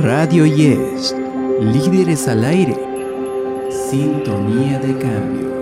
Radio Yes, líderes al aire. Sintonía de cambio.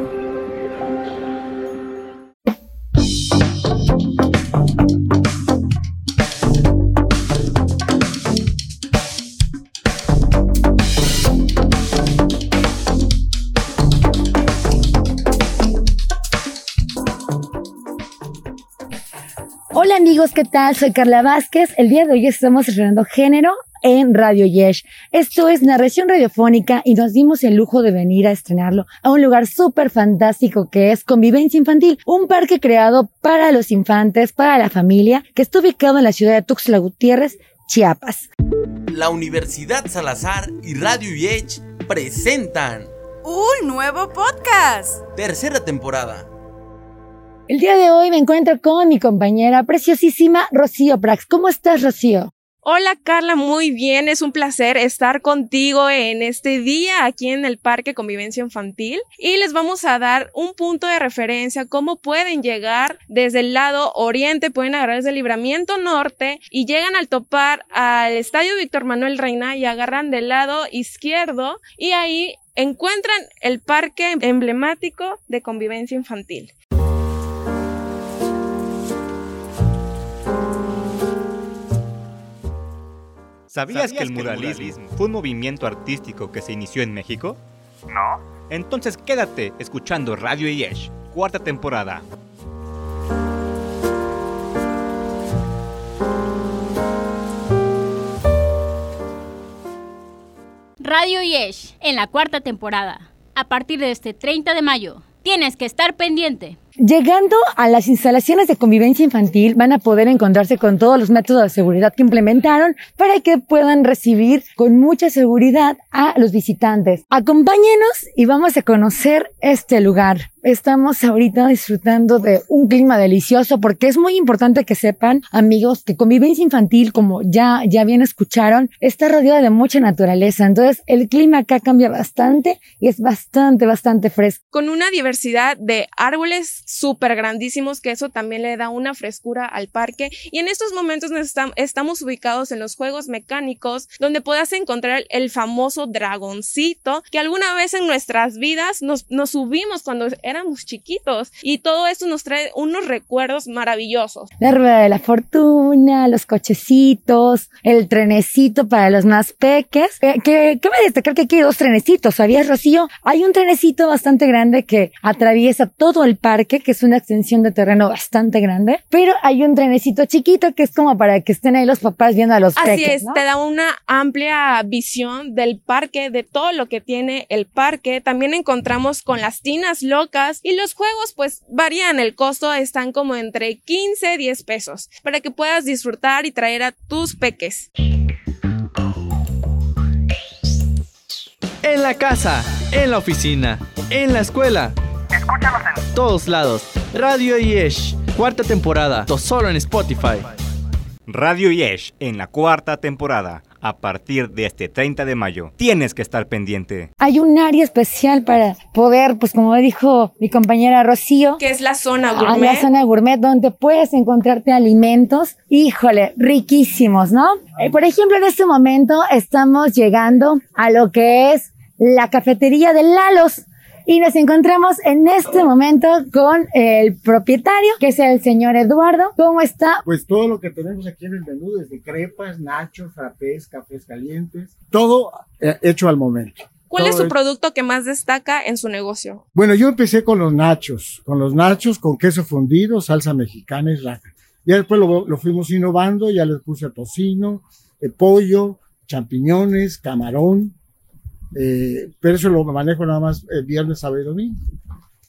Hola amigos, ¿qué tal? Soy Carla Vázquez. El día de hoy estamos estrenando género en Radio Yesh. Esto es narración radiofónica y nos dimos el lujo de venir a estrenarlo a un lugar súper fantástico que es Convivencia Infantil, un parque creado para los infantes, para la familia, que está ubicado en la ciudad de Tuxtla Gutiérrez, Chiapas. La Universidad Salazar y Radio Yesh presentan un nuevo podcast. Tercera temporada. El día de hoy me encuentro con mi compañera preciosísima Rocío Prax. ¿Cómo estás, Rocío? Hola Carla, muy bien, es un placer estar contigo en este día aquí en el Parque Convivencia Infantil y les vamos a dar un punto de referencia, cómo pueden llegar desde el lado oriente, pueden agarrar desde el libramiento norte y llegan al topar al Estadio Víctor Manuel Reina y agarran del lado izquierdo y ahí encuentran el parque emblemático de convivencia infantil. ¿Sabías, que el muralismo fue un movimiento artístico que se inició en México? No. Entonces quédate escuchando Radio Yesh, cuarta temporada. Radio Yesh, en la cuarta temporada. A partir de este 30 de mayo, tienes que estar pendiente. Llegando a las instalaciones de convivencia infantil van a poder encontrarse con todos los métodos de seguridad que implementaron para que puedan recibir con mucha seguridad a los visitantes. Acompáñenos y vamos a conocer este lugar. Estamos ahorita disfrutando de un clima delicioso porque es muy importante que sepan, amigos, que convivencia infantil, como ya, ya bien escucharon, está rodeada de mucha naturaleza. Entonces, el clima acá cambia bastante y es bastante, bastante fresco. Con una diversidad de árboles súper grandísimos que eso también le da una frescura al parque. Y en estos momentos estamos ubicados en los juegos mecánicos donde puedas encontrar el famoso dragoncito que alguna vez en nuestras vidas nos, nos subimos cuando éramos chiquitos. Y todo esto nos trae unos recuerdos maravillosos. La rueda de la fortuna, los cochecitos, el trenecito para los más peques. Que, que, cabe destacar que aquí hay dos trenecitos, ¿sabías, Rocío? Hay un trenecito bastante grande que atraviesa todo el parque que es una extensión de terreno bastante grande, pero hay un trenecito chiquito que es como para que estén ahí los papás viendo a los Así es, te da una amplia visión del parque, de todo lo que tiene el parque. También encontramos con las tinas locas y los juegos pues varían, el costo están como entre 15 y 10 pesos para que puedas disfrutar y traer a tus peques. En la casa, en la oficina, en la escuela Escúchanos en todos lados. Radio Yesh, cuarta temporada, solo en Spotify. Radio Yesh en la cuarta temporada. A partir de este 30 de mayo, tienes que estar pendiente. Hay un área especial para poder, pues como dijo mi compañera Rocío, que es la zona gourmet. la zona gourmet donde puedes encontrarte alimentos, híjole, riquísimos, ¿no? Eh, por ejemplo, en este momento estamos llegando a lo que es la cafetería de Lalos. Y nos encontramos en este momento con el propietario, que es el señor Eduardo. ¿Cómo está? Pues todo lo que tenemos aquí en el menú, desde crepas, nachos, frappés, cafés calientes, todo eh, hecho al momento. ¿Cuál es su producto que más destaca en su negocio? Bueno, yo empecé con los nachos, con los nachos con queso fundido, salsa mexicana y raja. Ya después lo, lo fuimos innovando, ya les puse tocino, eh, pollo, champiñones, camarón, eh, pero eso lo manejo nada más el viernes, sábado y domingo.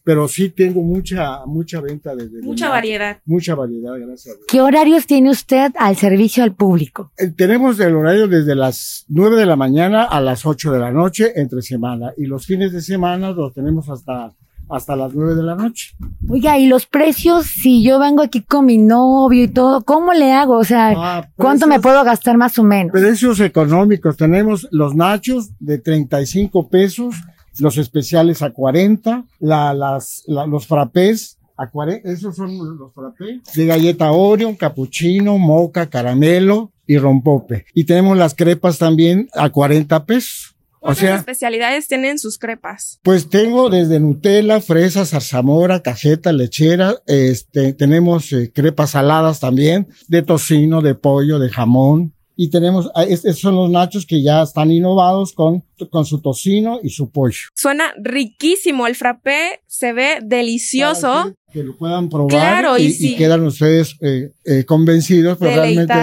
Pero sí tengo mucha, mucha venta de, Mucha variedad. Mucha variedad, gracias a Dios. ¿Qué horarios tiene usted al servicio al público? Eh, Tenemos el horario desde las 9 de la mañana a las 8 de la noche entre semana y los fines de semana los tenemos hasta, hasta las 9 de la noche. Oiga, ¿y los precios? Si yo vengo aquí con mi novio y todo, ¿cómo le hago? O sea, Ah, ¿cuánto me puedo gastar más o menos? Precios económicos. Tenemos los nachos de 35 pesos, los especiales a 40, la, las, la- los frappés a 40, esos son los frappés de galleta Oreo, capuchino, moca, caramelo, y rompope. Y tenemos las crepas también a 40 pesos. O ¿Cuántas sea, especialidades tienen sus crepas? pues tengo desde Nutella, fresa, zarzamora, cajeta, lechera, este, tenemos eh, crepas saladas también, de tocino, de pollo, de jamón. Y tenemos, ah, es- estos son los nachos que ya están innovados con, con su tocino y su pollo. Suena riquísimo. El frappé se ve delicioso. Que lo puedan probar Claro, y y, sí. y quedan ustedes eh, eh, convencidos, pero realmente,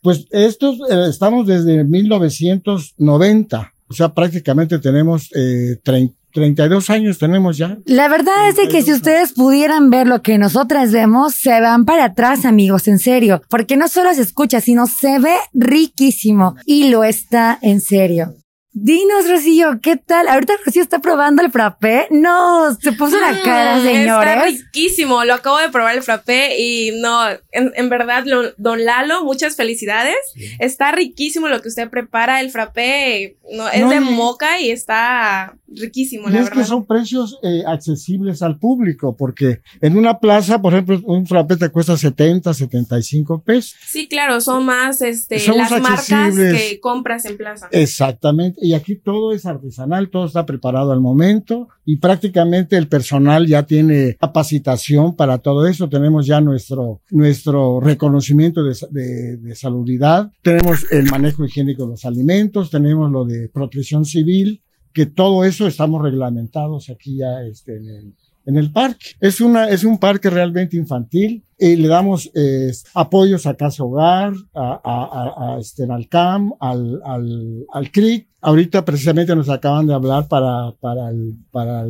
pues estos eh, estamos desde 1990, o sea, prácticamente tenemos eh, trein- 32 años tenemos ya. La verdad es de que si ustedes pudieran ver lo que nosotras vemos, se van para atrás, amigos, en serio. Porque no solo se escucha, sino se ve riquísimo. Y lo está en serio. Dinos, Rocío, ¿qué tal? Ahorita Rocío está probando el frappé. No, se puso la cara, Mm, Está señores. riquísimo. Lo acabo de probar el frappé y no, en, en verdad, lo- don Lalo, muchas felicidades. Está riquísimo lo que usted prepara. El frappé no, es No, de moca y está riquísimo, Y la es que verdad. son precios eh, accesibles al público, porque en una plaza, por ejemplo, un frappé te cuesta 70, 75 pesos. Sí, claro, son más este, las marcas que compras en plaza. Exactamente. Y aquí todo es artesanal, todo está preparado al momento y prácticamente el personal ya tiene capacitación para todo eso. Tenemos ya nuestro, nuestro reconocimiento de, de, de salubridad. Tenemos el manejo higiénico de los alimentos, tenemos lo de protección civil, que todo eso estamos reglamentados aquí ya este, en el, en el parque. Es una, es un parque realmente infantil. Y le damos eh, apoyos a Casa Hogar, a, a, a, a, este, al CAM, al, al, al CRIC. Ahorita precisamente nos acaban de hablar para, para, para,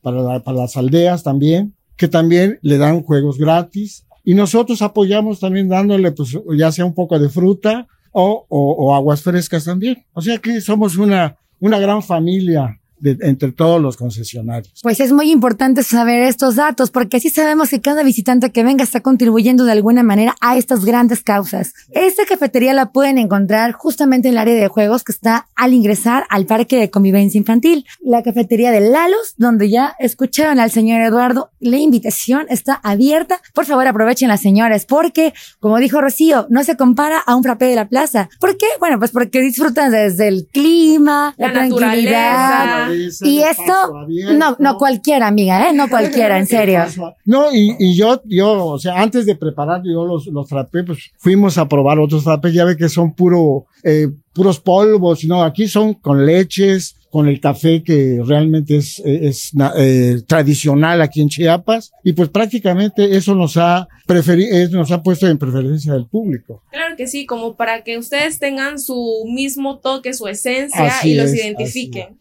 para, la- para las aldeas también, que también le dan juegos gratis. Y nosotros apoyamos también dándole, pues, ya sea un poco de fruta o, o, o aguas frescas también. O sea que somos una, una gran familia de, entre todos los concesionarios. Pues es muy importante saber estos datos porque así sabemos que cada visitante que venga está contribuyendo de alguna manera a estas grandes causas. Esta cafetería la pueden encontrar justamente en el área de juegos que está al ingresar al Parque de Convivencia Infantil. La cafetería de Lalos, donde ya escucharon al señor Eduardo, la invitación está abierta. Por favor, aprovechen las señores porque, como dijo Rocío, no se compara a un frappé de la plaza. ¿Por qué? Bueno, pues porque disfrutan desde el clima, la, La tranquilidad. naturaleza. Y esto, no, no cualquiera, amiga, ¿eh? No cualquiera, en serio. No, y, y yo, yo, o sea, antes de preparar yo los, los frappés, pues fuimos a probar otros frappés, ya ve que son puro, eh, puros polvos, no, aquí son con leches, con el café que realmente es, eh, es eh, tradicional aquí en Chiapas, y pues prácticamente eso nos ha preferi eh, nos ha puesto en preferencia del público. Claro que sí, como para que ustedes tengan su mismo toque, su esencia Así y los es, identifiquen.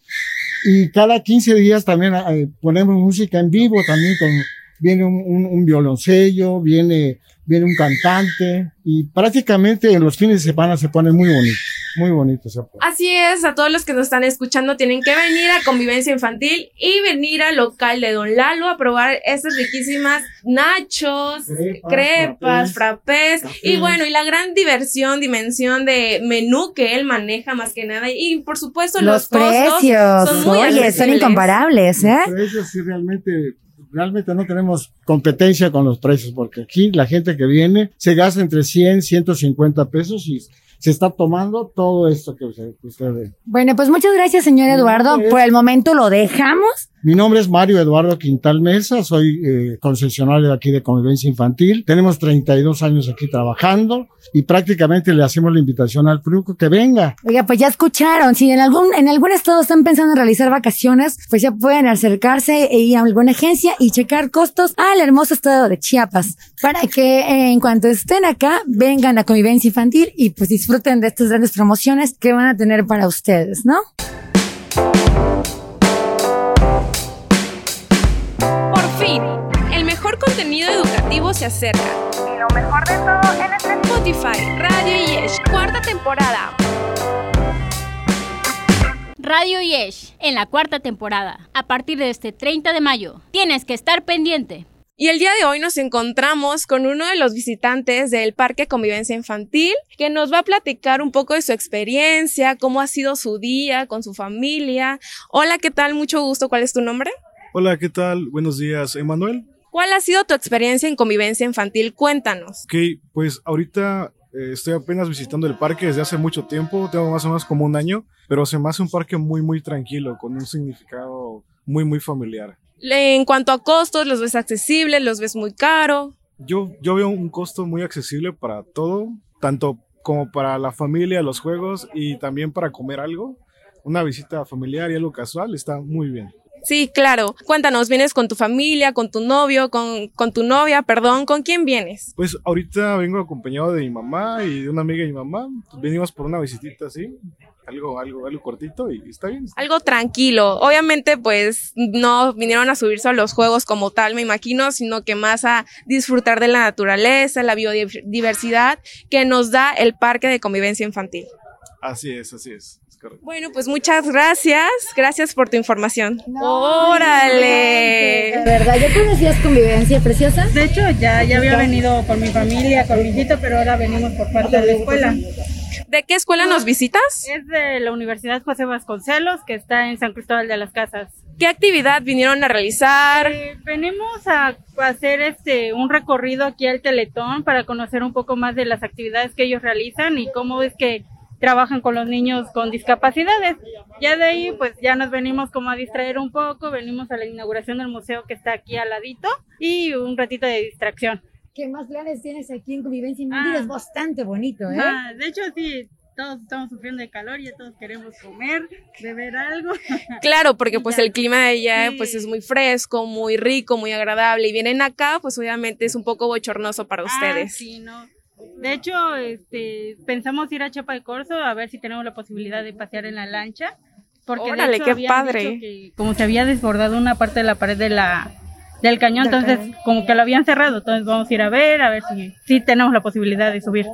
Y cada 15 días también eh, ponemos música en vivo, también con, viene un, un, violoncello, viene, viene un cantante, y prácticamente en los fines de semana se pone muy bonito, muy bonito se pone. Así es, a todos los que nos están escuchando tienen que venir a Convivencia Infantil y venir al local de Don Lalo a probar estas riquísimas nachos, Crepas, crepas, frappés. y bueno, y la gran diversión, dimensión de menú que él maneja más que nada. Y por supuesto los, Los precios, son muy oye, son incomparables, ¿eh? Los precios sí realmente, realmente no tenemos competencia con los precios, porque aquí la gente que viene se gasta entre 100, 150 pesos y se está tomando todo esto que usted, que usted ve. Bueno, pues muchas gracias, señor Eduardo. es- Por el momento lo dejamos. Mi nombre es Mario Eduardo Quintal Mesa, soy eh, concesionario de aquí de Convivencia Infantil. Tenemos 32 años aquí trabajando y prácticamente le hacemos la invitación al público que venga. Oiga, pues ya escucharon. Si en algún, en algún estado están pensando en realizar vacaciones, pues ya pueden acercarse e ir a alguna agencia y checar costos al hermoso estado de Chiapas. Para que eh, en cuanto estén acá, vengan a convivencia infantil y pues disfruten de estas grandes promociones que van a tener para ustedes, ¿no? Contenido educativo se acerca. Y lo mejor de todo en este Spotify, Radio Yesh, cuarta temporada. Radio Yesh, en la cuarta temporada, a partir de este 30 de mayo. Tienes que estar pendiente. Y el día de hoy nos encontramos con uno de los visitantes del Parque Convivencia Infantil que nos va a platicar un poco de su experiencia, cómo ha sido su día con su familia. Hola, ¿qué tal? Mucho gusto. ¿Cuál es tu nombre? Hola, ¿qué tal? Buenos días, Emanuel. ¿Cuál ha sido tu experiencia en Convivencia Infantil? Cuéntanos. Ok, pues ahorita Eh, estoy apenas visitando el parque desde hace mucho tiempo, tengo más o menos como un año, pero se me hace un parque muy, muy tranquilo, con un significado muy, muy familiar. En cuanto a costos, ¿los ves accesibles? ¿Los ves muy caro? Yo, yo veo un costo muy accesible para todo, tanto como para la familia, los juegos y también para comer algo. Una visita familiar y algo casual está muy bien. Sí, claro. Cuéntanos, ¿vienes con tu familia, con tu novio, con, con tu novia, perdón? ¿Con quién vienes? Pues ahorita vengo acompañado de mi mamá y de una amiga de mi mamá. Venimos por una visitita así, algo, algo, algo cortito y está bien. Algo tranquilo. Obviamente, pues no vinieron a subirse a los juegos como tal, me imagino, sino que más a disfrutar de la naturaleza, la biodiversidad que nos da el Parque de Convivencia Infantil. Así es, así es. Bueno, pues muchas gracias. Gracias por tu información. ¡Órale! De verdad, ¿ya conocías convivencia preciosa? De hecho, ya, ya había venido con mi familia, con mi hijito, pero ahora venimos por parte de la escuela. ¿De qué escuela nos visitas? Es de la Universidad José Vasconcelos, que está en San Cristóbal de las Casas. ¿Qué actividad vinieron a realizar? Eh, venimos a hacer este un recorrido aquí al Teletón para conocer un poco más de las actividades que ellos realizan y cómo es que trabajan con los niños con discapacidades. Ya de ahí, pues ya nos venimos como a distraer un poco, venimos a la inauguración del museo que está aquí al ladito y un ratito de distracción. ¿Qué más planes tienes aquí en Convivencia Infantil? es bastante bonito, ¿eh? Ah, de hecho, sí, todos estamos sufriendo de calor y todos queremos comer, beber algo. Claro, porque pues el clima de allá pues es muy fresco, muy rico, muy agradable y vienen acá, pues obviamente es un poco bochornoso para Ah, ustedes. sí, no. De hecho, este, pensamos ir a Chapa de Corzo a ver si tenemos la posibilidad de pasear en la lancha. Porque de Órale, hecho qué padre. que como se había desbordado una parte de la pared de la, del cañón, entonces cañón. como que lo habían cerrado. Entonces vamos a ir a ver, a ver si, si tenemos la posibilidad de subir.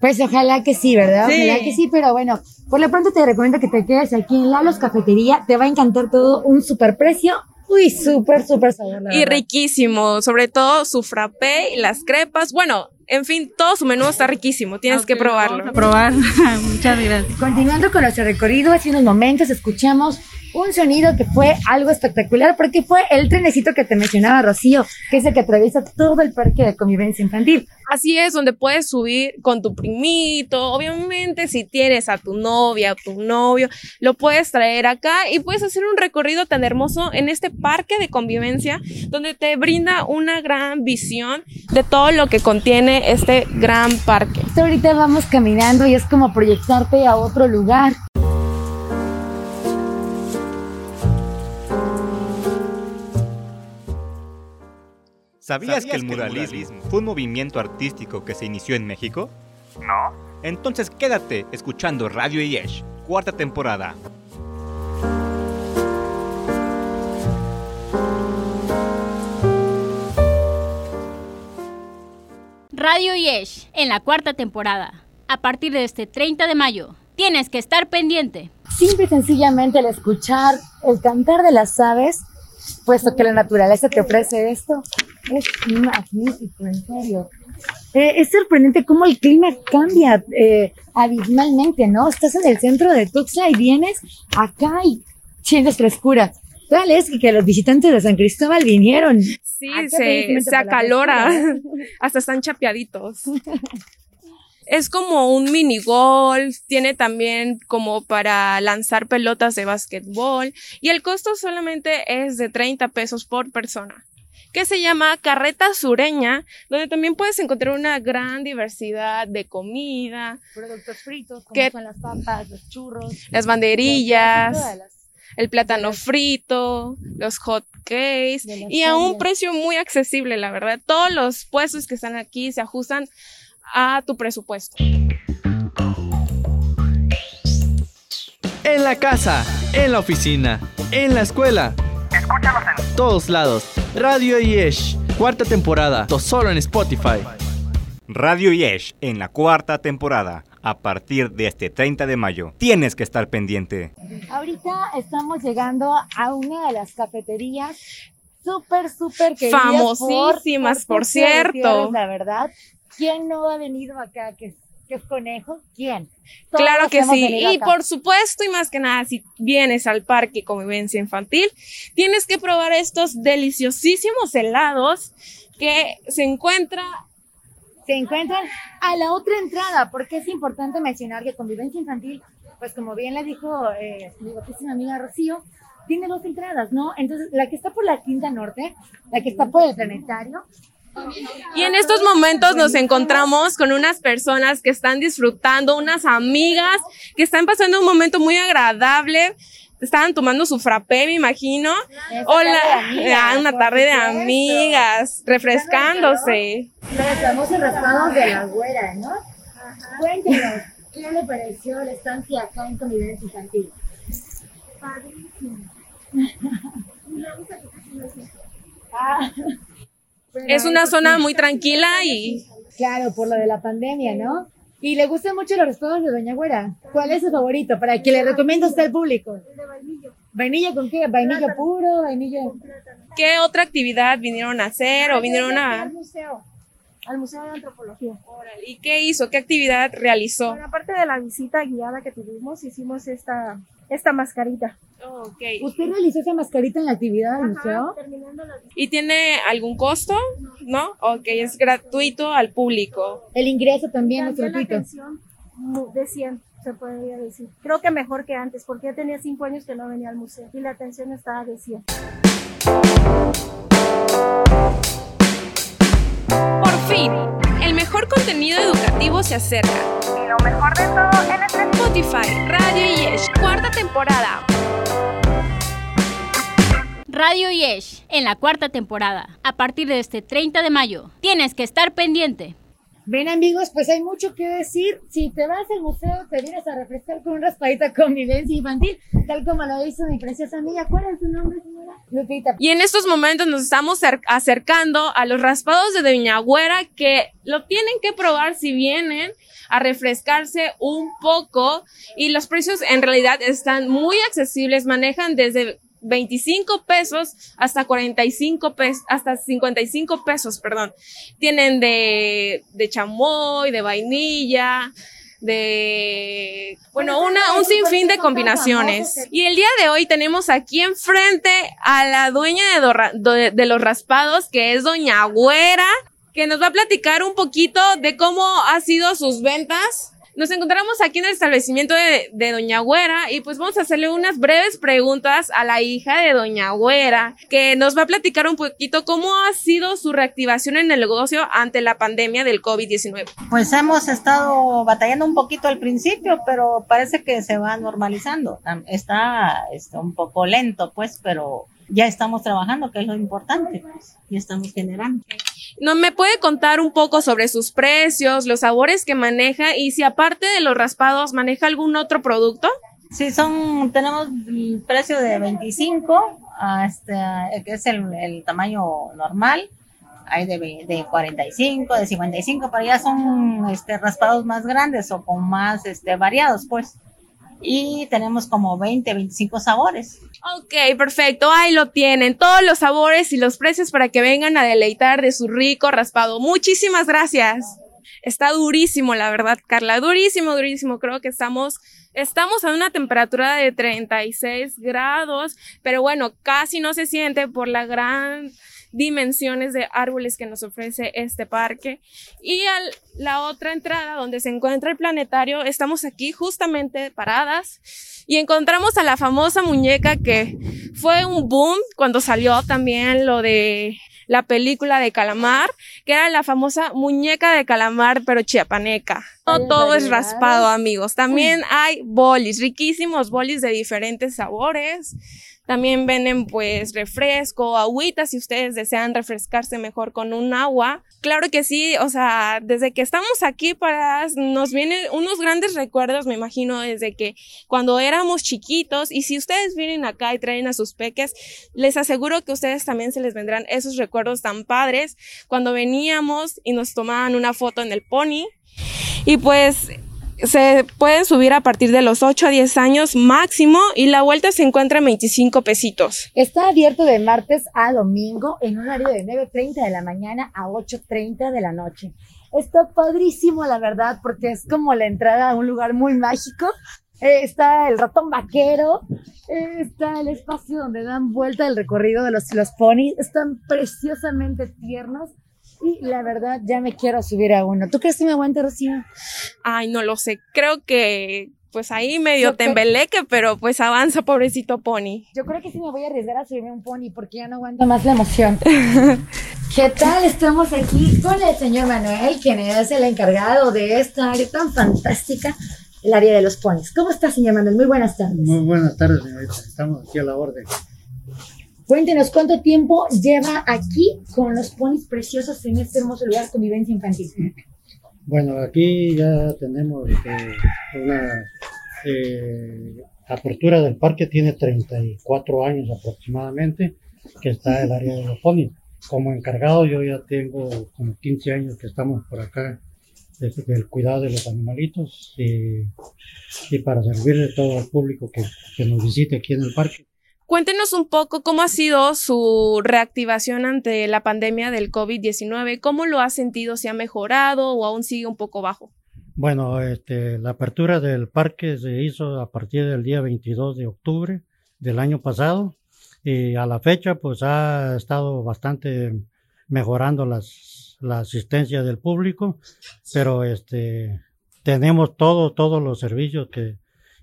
Pues ojalá que sí, ¿verdad? Sí. Ojalá que sí, pero bueno, por lo pronto te recomiendo que te quedes aquí en Lalos Cafetería. Te va a encantar todo, un super precio. Uy, súper, súper sabor. la Y verdad. riquísimo, sobre todo su frappé y las crepas. Bueno, en fin, todo su menú está riquísimo, tienes que probarlo. Vamos a probar. Muchas gracias. Continuando con nuestro recorrido, hace unos momentos escuchamos un sonido que fue algo espectacular porque fue el trenecito que te mencionaba Rocío, que es el que atraviesa todo el parque de convivencia infantil. Así es, donde puedes subir con tu primito. Obviamente, si tienes a tu novia o tu novio, lo puedes traer acá y puedes hacer un recorrido tan hermoso en este parque de convivencia, donde te brinda una gran visión de todo lo que contiene este gran parque. Ahorita vamos caminando y es como proyectarte a otro lugar. ¿Sabías, que el muralismo fue un movimiento artístico que se inició en México? No. Entonces quédate escuchando Radio Yesh, cuarta temporada. Radio Yesh, en la cuarta temporada. A partir de este 30 de mayo, tienes que estar pendiente. Simple y sencillamente el escuchar el cantar de las aves, puesto que la naturaleza te ofrece esto, es magnífico, en serio. Eh, es sorprendente cómo el clima cambia eh, abismalmente, ¿no? Estás en el centro de Tuxtla y vienes acá y sientes frescura. Tal es que, los visitantes de San Cristóbal vinieron. Sí, se, se acalora. Hasta están chapeaditos. Es como un mini golf, tiene también como para lanzar pelotas de básquetbol y el costo solamente es de 30 pesos por persona que se llama Carreta Sureña, donde también puedes encontrar una gran diversidad de comida, Productos fritos, como ¿Qué? son las papas, los churros, las banderillas, las- el plátano frito, los hot cakes y a un precio muy accesible, la verdad. Todos los puestos que están aquí se ajustan a tu presupuesto. En la casa, en la oficina, en la escuela. Escúchanos en Todos lados. Radio Yesh, cuarta temporada, solo en Spotify. Radio Yesh en la cuarta temporada. A partir de este 30 de mayo, tienes que estar pendiente. Ahorita estamos llegando a una de las cafeterías súper, súper queridas. Famosísimas, por Tuxtla cierto. La verdad. ¿Quién no ha venido acá? que que es conejo? ¿Quién? Todos Claro que sí. Y acá. por supuesto, y más que nada, si vienes al parque convivencia infantil, tienes que probar estos deliciosísimos helados que se encuentra se encuentran a la otra entrada, porque es importante mencionar que convivencia infantil, pues como bien le dijo eh, mi guapísima amiga Rocío, tiene dos entradas, ¿no? Entonces, la que está por la Quinta Norte, la que está por el Planetario, y en estos momentos nos encontramos con unas personas que están disfrutando, unas amigas que están pasando un momento muy agradable. Estaban tomando su frappé, me imagino. Hola, ah, una tarde de amigas, refrescándose. Los famosos raspados de la güera, ¿no? Cuéntenos, ¿qué le pareció la estancia acá en convivencia infantil? Padrísimo. ah. Es una zona muy tranquila y... Claro, por lo de la pandemia, ¿no? Y le gustan mucho los raspados de Doña Güera. ¿Cuál es su favorito? Para que le recomiendo a usted al público. de vainilla. ¿Vainilla con qué? ¿Vainilla puro? ¿Vainilla? ¿Qué otra actividad vinieron a hacer o vinieron a...? Al museo. Al Museo de Antropología. ¿Y qué hizo? ¿Qué actividad realizó? Bueno, aparte de la visita guiada que tuvimos, hicimos esta, esta mascarita. okay. ¿Usted realizó esa mascarita en la actividad del museo? ¿Y tiene algún costo? ¿No? Ok, es gratuito al público. El ingreso también es gratuito. De 100, se podría decir. Creo que mejor que antes, porque ya tenía 5 años que no venía al museo y la atención estaba de 100. Por fin, mejor contenido educativo se acerca. Y lo mejor de todo en este Spotify, Radio Yesh, cuarta temporada. Radio Yesh, en la cuarta temporada, a partir de este 30 de mayo. Tienes que estar pendiente. Ven amigos, pues hay mucho que decir. Si te vas al museo, te vienes a refrescar con un raspadito convivencia infantil, tal como lo hizo mi preciosa amiga. ¿Cuál es su nombre, señora? Lupita. Y en estos momentos nos estamos acercando a los raspados de Doña Güera que lo tienen que probar si vienen a refrescarse un poco y los precios en realidad están muy accesibles, manejan desde 25 pesos hasta 45 pesos, hasta 55 pesos, perdón. Tienen de, de chamoy, de vainilla, de, bueno, una, un sinfín de combinaciones. Y el día de hoy tenemos aquí enfrente a la dueña de, de los raspados, que es Doña Güera, que nos va a platicar un poquito de cómo ha sido sus ventas nos encontramos aquí en el establecimiento de, Doña Güera y pues vamos a hacerle unas breves preguntas a la hija de Doña Güera, que nos va a platicar un poquito cómo ha sido su reactivación en el negocio ante la pandemia del COVID-19. Pues hemos estado batallando un poquito al principio, pero parece que se va normalizando. Está, está un poco lento, pues, pero ya estamos trabajando, que es lo importante, pues, y estamos generando. ¿No me puede contar un poco sobre sus precios, los sabores que maneja y si aparte de los raspados maneja algún otro producto? Sí, son, tenemos el precio de 25, este, que es el, el tamaño normal. Hay de, de 45, de 55, pero ya son este, raspados más grandes o con más este, variados, pues y tenemos como 20, 25 sabores. Ok, perfecto. Ahí lo tienen. Todos los sabores y los precios para que vengan a deleitar de su rico raspado. Muchísimas gracias. Está durísimo, la verdad, Carla. Durísimo, durísimo. Creo que estamos, estamos a una temperatura de 36 grados, pero bueno, casi no se siente por la gran dimensiones de árboles que nos ofrece este parque. Y a la otra entrada donde se encuentra el planetario, estamos aquí justamente paradas y encontramos a la famosa muñeca que fue un boom cuando salió también lo de la película de calamar, que era la famosa muñeca de calamar, pero chiapaneca. No todo es raspado, amigos. También hay bolis, riquísimos bolis de diferentes sabores. También venden pues refresco, agüita si ustedes desean refrescarse mejor con un agua. Claro que sí, o sea, desde que estamos aquí para nos vienen unos grandes recuerdos, me imagino, desde que cuando éramos chiquitos y si ustedes vienen acá y traen a sus peques, les aseguro que ustedes también se les vendrán esos recuerdos tan padres cuando veníamos y nos tomaban una foto en el pony. Y pues se pueden subir a partir de los 8 a 10 años máximo y la vuelta se encuentra en 25 pesitos. Está abierto de martes a domingo en un horario de 9.30 de la mañana a 8.30 de la noche. Está padrísimo, la verdad, porque es como la entrada a un lugar muy mágico. Eh, está el ratón vaquero, eh, está el espacio donde dan vuelta el recorrido de los, los ponis, están preciosamente tiernos y la verdad ya me quiero subir a uno. ¿Tú crees que me aguante, Rocío? Ay, no lo sé. Creo que pues ahí medio tembeleque, pero pues avanza, pobrecito pony. Yo creo que sí me voy a arriesgar a subirme un pony porque ya no aguanto más la emoción. ¿Qué tal? Estamos aquí con el señor Manuel, quien es el encargado de esta área tan fantástica, el área de los ponis. ¿Cómo está, señor Manuel? Muy buenas tardes. Muy buenas tardes, señorita. Estamos aquí a la orden. Cuéntenos cuánto tiempo lleva aquí con los ponis preciosos en este hermoso lugar convivencia infantil. Bueno, aquí ya tenemos eh, una eh, apertura del parque, tiene 34 años aproximadamente, que está el área de los ponis. Como encargado yo ya tengo como 15 años que estamos por acá del cuidado de los animalitos y, y para servirle todo el público que nos visite aquí en el parque. Cuéntenos un poco cómo ha sido su reactivación ante la pandemia del COVID-19, cómo lo ha sentido, si ha mejorado o aún sigue un poco bajo. Bueno, este, la apertura del parque se hizo a partir del día 22 de octubre del año pasado y a la fecha pues ha estado bastante mejorando las, la asistencia del público, pero este, tenemos todo, todos los servicios que,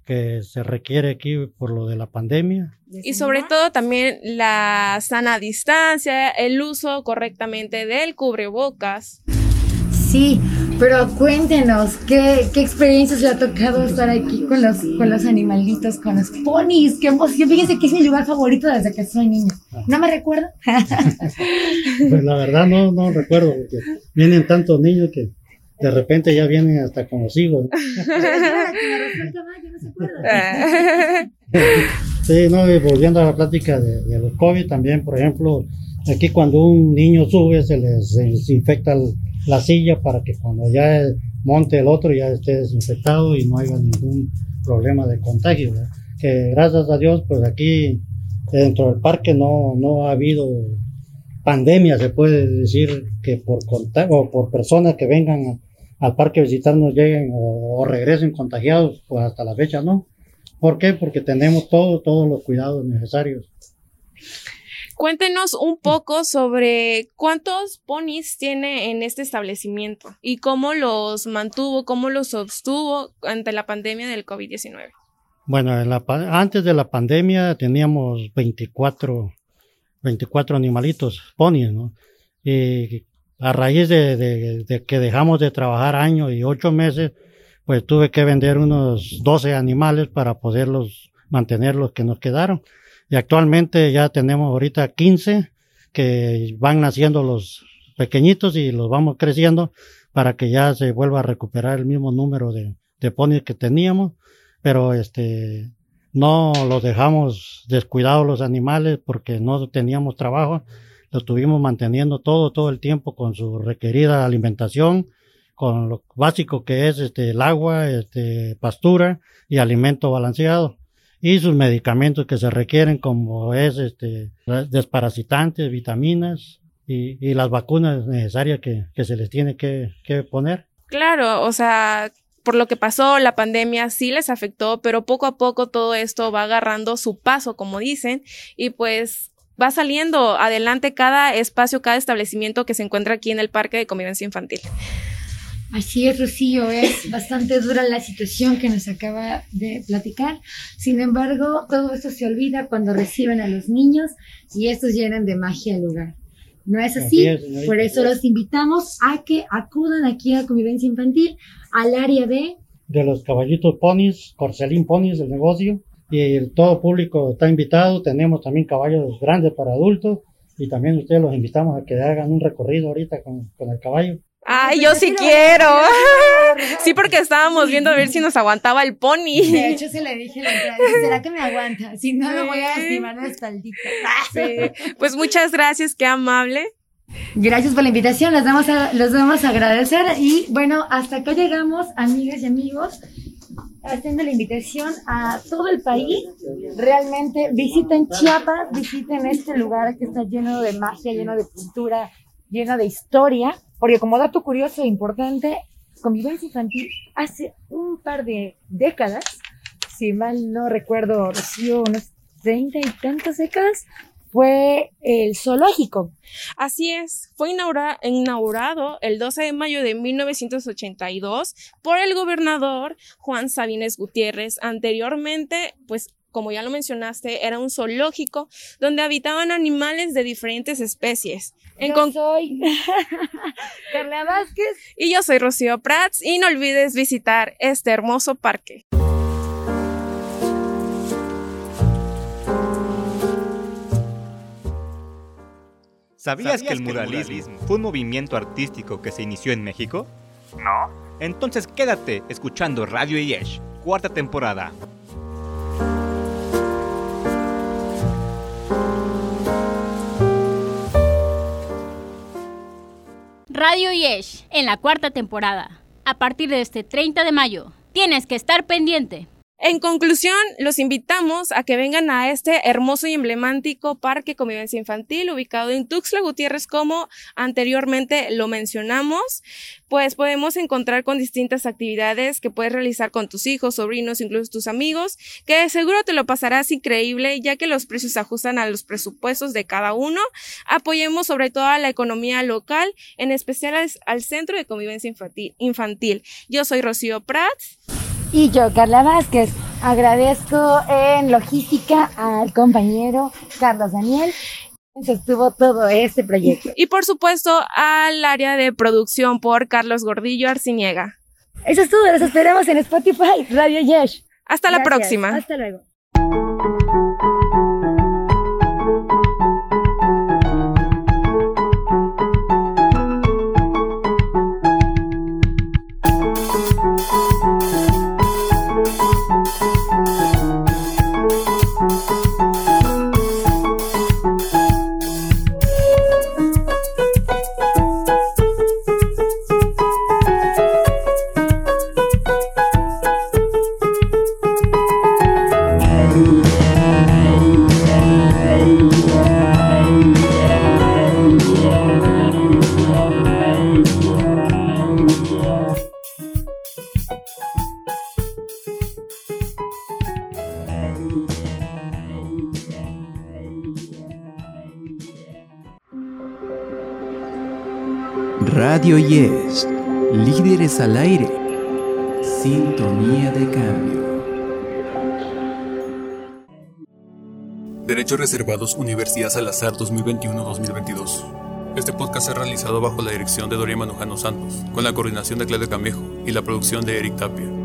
que se requiere aquí por lo de la pandemia. Y sobre todo también la sana distancia, el uso correctamente del cubrebocas. Sí, pero cuéntenos, ¿qué, qué experiencias le ha tocado estar aquí con los, con los animalitos, con los ponis? ¡Qué emoción! Fíjense que es mi lugar favorito desde que soy niño. ¿No me recuerda? pues la verdad no, no recuerdo, porque vienen tantos niños que de repente ya vienen hasta con los hijos. sí, no, y volviendo a la plática de, de, los COVID también, por ejemplo, aquí cuando un niño sube se les desinfecta la silla para que cuando ya monte el otro ya esté desinfectado y no haya ningún problema de contagio. Que gracias a Dios, pues aquí dentro del parque no, no ha habido pandemia, se puede decir que por contagio o por personas que vengan al parque a visitarnos lleguen o, o, regresen contagiados, pues hasta la fecha no. ¿Por qué? Porque tenemos todo, todos los cuidados necesarios. Cuéntenos un poco sobre cuántos ponis tiene en este establecimiento y cómo los mantuvo, cómo los sostuvo ante la pandemia del COVID-19. Bueno, en la, antes de la pandemia teníamos 24, 24 animalitos, ponis, ¿no? Y a raíz de, de, de, que dejamos de trabajar año y ocho meses, pues tuve que vender unos 12 animales para poderlos mantener los que nos quedaron. Y actualmente ya tenemos ahorita 15 que van naciendo los pequeñitos y los vamos creciendo para que ya se vuelva a recuperar el mismo número de, de ponis que teníamos. Pero este, no los dejamos descuidados los animales porque no teníamos trabajo lo estuvimos manteniendo todo, todo el tiempo con su requerida alimentación, con lo básico que es este, el agua, este, pastura y alimento balanceado. Y sus medicamentos que se requieren como es este, desparasitantes, vitaminas y, y las vacunas necesarias que, que se les tiene que, que poner. Claro, o sea, por lo que pasó, la pandemia sí les afectó, pero poco a poco todo esto va agarrando su paso, como dicen, y pues va saliendo adelante cada espacio, cada establecimiento que se encuentra aquí en el Parque de Convivencia Infantil. Así es, Rocío, es bastante dura la situación que nos acaba de platicar. Sin embargo, todo esto se olvida cuando reciben a los niños y estos llenan de magia el lugar. ¿No es así? así es, Por eso los invitamos a que acudan aquí a Convivencia Infantil, al área de... De los caballitos ponis, Corcelín Ponis, el negocio y el, todo público está invitado. Tenemos también caballos grandes para adultos y también ustedes los invitamos a que hagan un recorrido ahorita con, con el caballo. Ay, yo sí quiero. Sí, porque estábamos viendo a ver si nos aguantaba el pony. De hecho, se le dije, ¿será que me aguanta? Si no, me voy a lastimar la espaldita. Sí. Pues muchas gracias, qué amable. Gracias por la invitación, les vamos a, los vamos a agradecer. Y bueno, hasta acá llegamos, amigas y amigos haciendo la invitación a todo el país. Realmente visiten Chiapas, visiten este lugar que está lleno de magia, lleno de cultura, lleno de historia. Porque como dato curioso e importante, Convivencia Infantil hace un par de décadas, si mal no recuerdo, recibió unos treinta y tantas décadas, fue el zoológico. Así es, fue inaugura inaugurado el 12 de mayo de 1982 por el gobernador Juan Sabines Gutiérrez. Anteriormente, pues como ya lo mencionaste, era un zoológico donde habitaban animales de diferentes especies. En yo soy Carla Vázquez. Y yo soy Rocío Prats. Y no olvides visitar este hermoso parque. ¿Sabías, que el muralismo fue un movimiento artístico que se inició en México? No. Entonces quédate escuchando Radio Yesh, cuarta temporada. Radio Yesh, en la cuarta temporada. A partir de este 30 de mayo, tienes que estar pendiente. En conclusión, los invitamos a que vengan a este hermoso y emblemático parque convivencia infantil ubicado en Tuxtla Gutiérrez, como anteriormente lo mencionamos. Pues podemos encontrar con distintas actividades que puedes realizar con tus hijos, sobrinos, incluso tus amigos, que seguro te lo pasarás increíble, ya que los precios se ajustan a los presupuestos de cada uno. Apoyemos sobre todo a la economía local, en especial al, Centro de Convivencia infantil. Yo soy Rocío Prats. Y yo, Carla Vázquez, agradezco en logística al compañero Carlos Daniel. Sostuvo todo este proyecto. Y por supuesto al área de producción por Carlos Gordillo Arciniega. Eso es todo, los esperamos en Spotify, Radio Yesh. Hasta la próxima. Hasta luego. Reservados Universidad Salazar 2021-2022. Este podcast es realizado bajo la dirección de Doria Manujano Santos, con la coordinación de Claudio Camejo y la producción de Eric Tapia.